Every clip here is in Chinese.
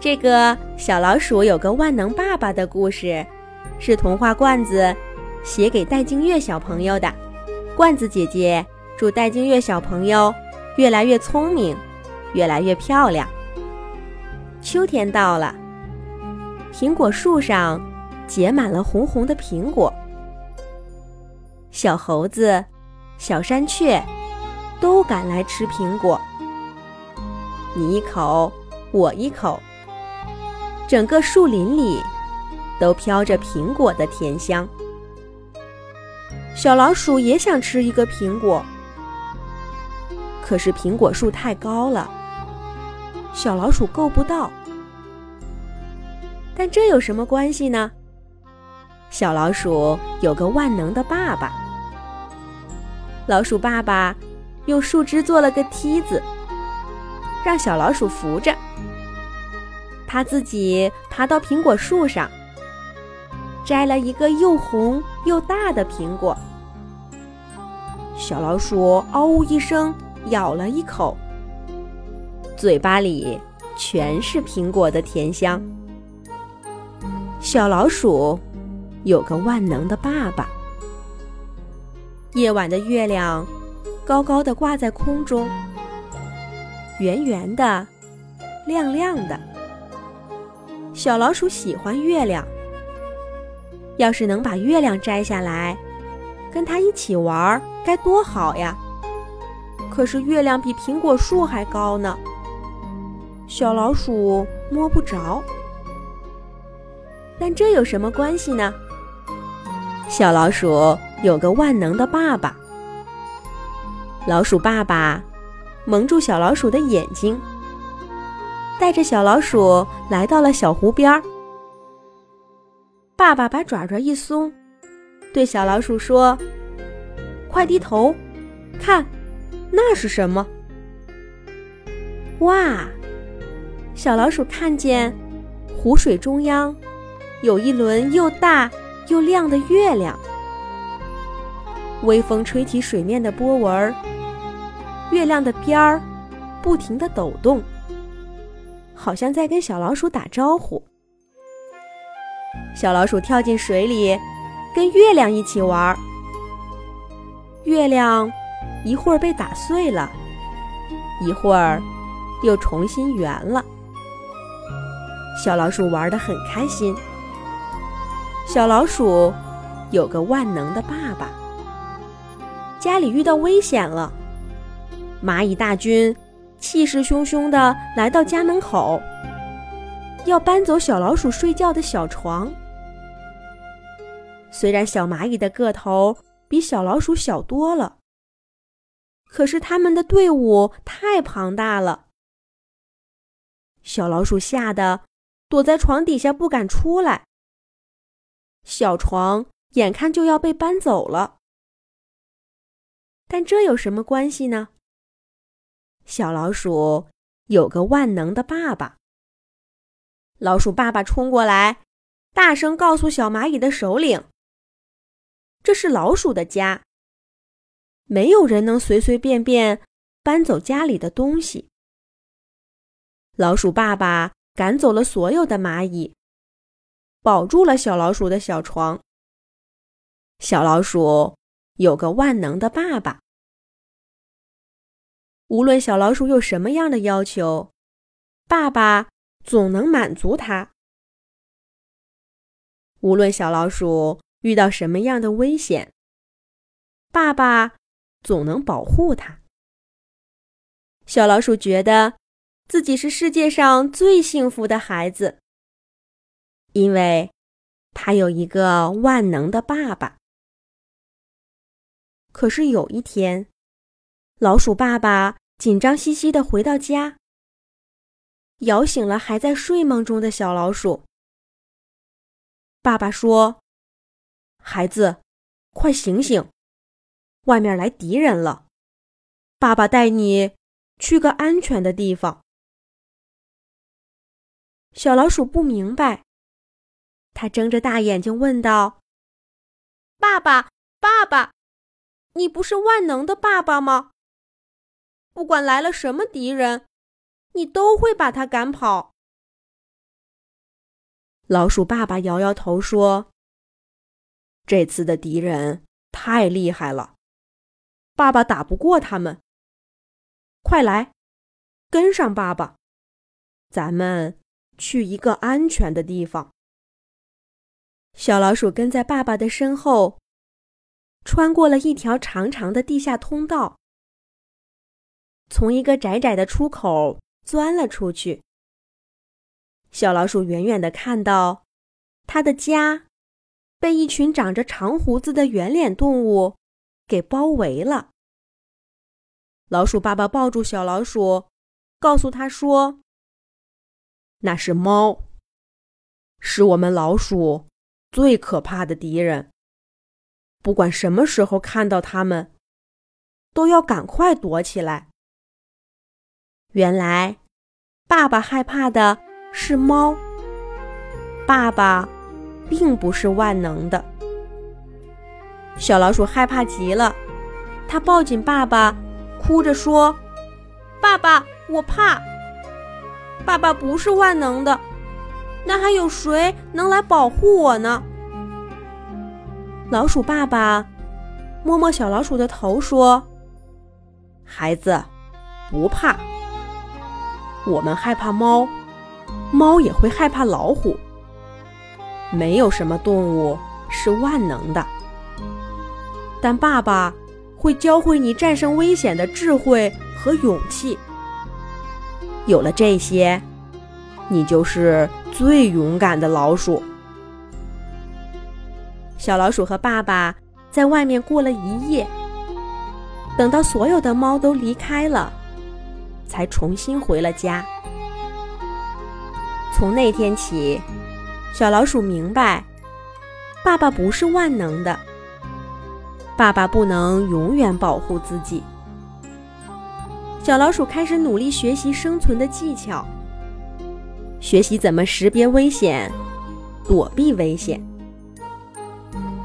这个小老鼠有个万能爸爸的故事，是童话罐子写给戴静月小朋友的。罐子姐姐祝戴静月小朋友越来越聪明，越来越漂亮。秋天到了，苹果树上结满了红红的苹果，小猴子、小山雀都赶来吃苹果，你一口，我一口。整个树林里都飘着苹果的甜香。小老鼠也想吃一个苹果，可是苹果树太高了，小老鼠够不到。但这有什么关系呢？小老鼠有个万能的爸爸。老鼠爸爸用树枝做了个梯子，让小老鼠扶着。他自己爬到苹果树上，摘了一个又红又大的苹果。小老鼠嗷呜一声咬了一口，嘴巴里全是苹果的甜香。小老鼠有个万能的爸爸。夜晚的月亮高高的挂在空中，圆圆的，亮亮的。小老鼠喜欢月亮，要是能把月亮摘下来，跟它一起玩儿，该多好呀！可是月亮比苹果树还高呢，小老鼠摸不着。但这有什么关系呢？小老鼠有个万能的爸爸，老鼠爸爸蒙住小老鼠的眼睛。带着小老鼠来到了小湖边儿。爸爸把爪爪一松，对小老鼠说：“快低头，看，那是什么？”哇！小老鼠看见湖水中央有一轮又大又亮的月亮，微风吹起水面的波纹，月亮的边儿不停地抖动。好像在跟小老鼠打招呼。小老鼠跳进水里，跟月亮一起玩。月亮一会儿被打碎了，一会儿又重新圆了。小老鼠玩得很开心。小老鼠有个万能的爸爸。家里遇到危险了，蚂蚁大军。气势汹汹地来到家门口，要搬走小老鼠睡觉的小床。虽然小蚂蚁的个头比小老鼠小多了，可是他们的队伍太庞大了。小老鼠吓得躲在床底下不敢出来。小床眼看就要被搬走了，但这有什么关系呢？小老鼠有个万能的爸爸。老鼠爸爸冲过来，大声告诉小蚂蚁的首领：“这是老鼠的家，没有人能随随便便搬走家里的东西。”老鼠爸爸赶走了所有的蚂蚁，保住了小老鼠的小床。小老鼠有个万能的爸爸。无论小老鼠有什么样的要求，爸爸总能满足它。无论小老鼠遇到什么样的危险，爸爸总能保护它。小老鼠觉得自己是世界上最幸福的孩子，因为他有一个万能的爸爸。可是有一天，老鼠爸爸。紧张兮兮的回到家，摇醒了还在睡梦中的小老鼠。爸爸说：“孩子，快醒醒，外面来敌人了，爸爸带你去个安全的地方。”小老鼠不明白，他睁着大眼睛问道：“爸爸，爸爸，你不是万能的爸爸吗？”不管来了什么敌人，你都会把他赶跑。老鼠爸爸摇摇头说：“这次的敌人太厉害了，爸爸打不过他们。快来，跟上爸爸，咱们去一个安全的地方。”小老鼠跟在爸爸的身后，穿过了一条长长的地下通道，从一个窄窄的出口钻了出去。小老鼠远远的看到，它的家被一群长着长胡子的圆脸动物给包围了。老鼠爸爸抱住小老鼠，告诉他说：“那是猫，是我们老鼠最可怕的敌人。不管什么时候看到它们，都要赶快躲起来。”原来，爸爸害怕的。是猫。爸爸并不是万能的。小老鼠害怕极了，它抱紧爸爸，哭着说：“爸爸，我怕。爸爸不是万能的，那还有谁能来保护我呢？”老鼠爸爸摸摸小老鼠的头，说：“孩子，不怕。我们害怕猫。”猫也会害怕老虎。没有什么动物是万能的，但爸爸会教会你战胜危险的智慧和勇气。有了这些，你就是最勇敢的老鼠。小老鼠和爸爸在外面过了一夜，等到所有的猫都离开了，才重新回了家。从那天起，小老鼠明白，爸爸不是万能的。爸爸不能永远保护自己。小老鼠开始努力学习生存的技巧，学习怎么识别危险、躲避危险。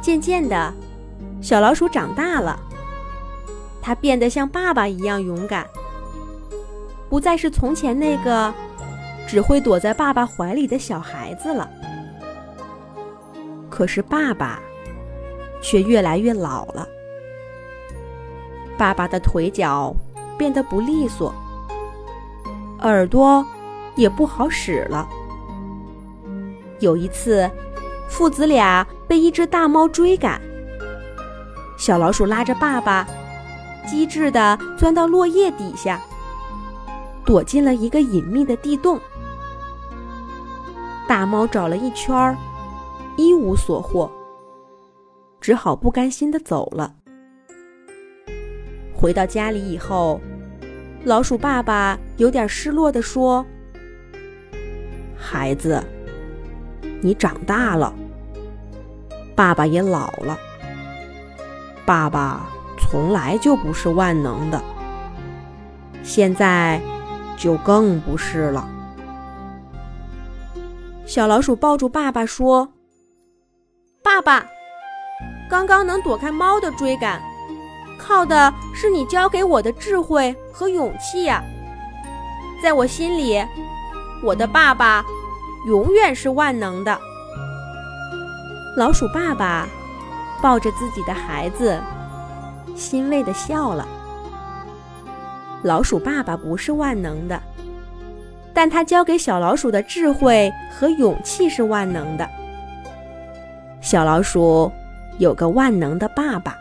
渐渐的，小老鼠长大了，它变得像爸爸一样勇敢，不再是从前那个。只会躲在爸爸怀里的小孩子了。可是爸爸却越来越老了，爸爸的腿脚变得不利索，耳朵也不好使了。有一次，父子俩被一只大猫追赶，小老鼠拉着爸爸，机智地钻到落叶底下，躲进了一个隐秘的地洞。大猫找了一圈儿，一无所获，只好不甘心的走了。回到家里以后，老鼠爸爸有点失落的说：“孩子，你长大了，爸爸也老了。爸爸从来就不是万能的，现在就更不是了。”小老鼠抱住爸爸说：“爸爸，刚刚能躲开猫的追赶，靠的是你教给我的智慧和勇气呀！在我心里，我的爸爸永远是万能的。”老鼠爸爸抱着自己的孩子，欣慰的笑了。老鼠爸爸不是万能的。但他教给小老鼠的智慧和勇气是万能的。小老鼠有个万能的爸爸。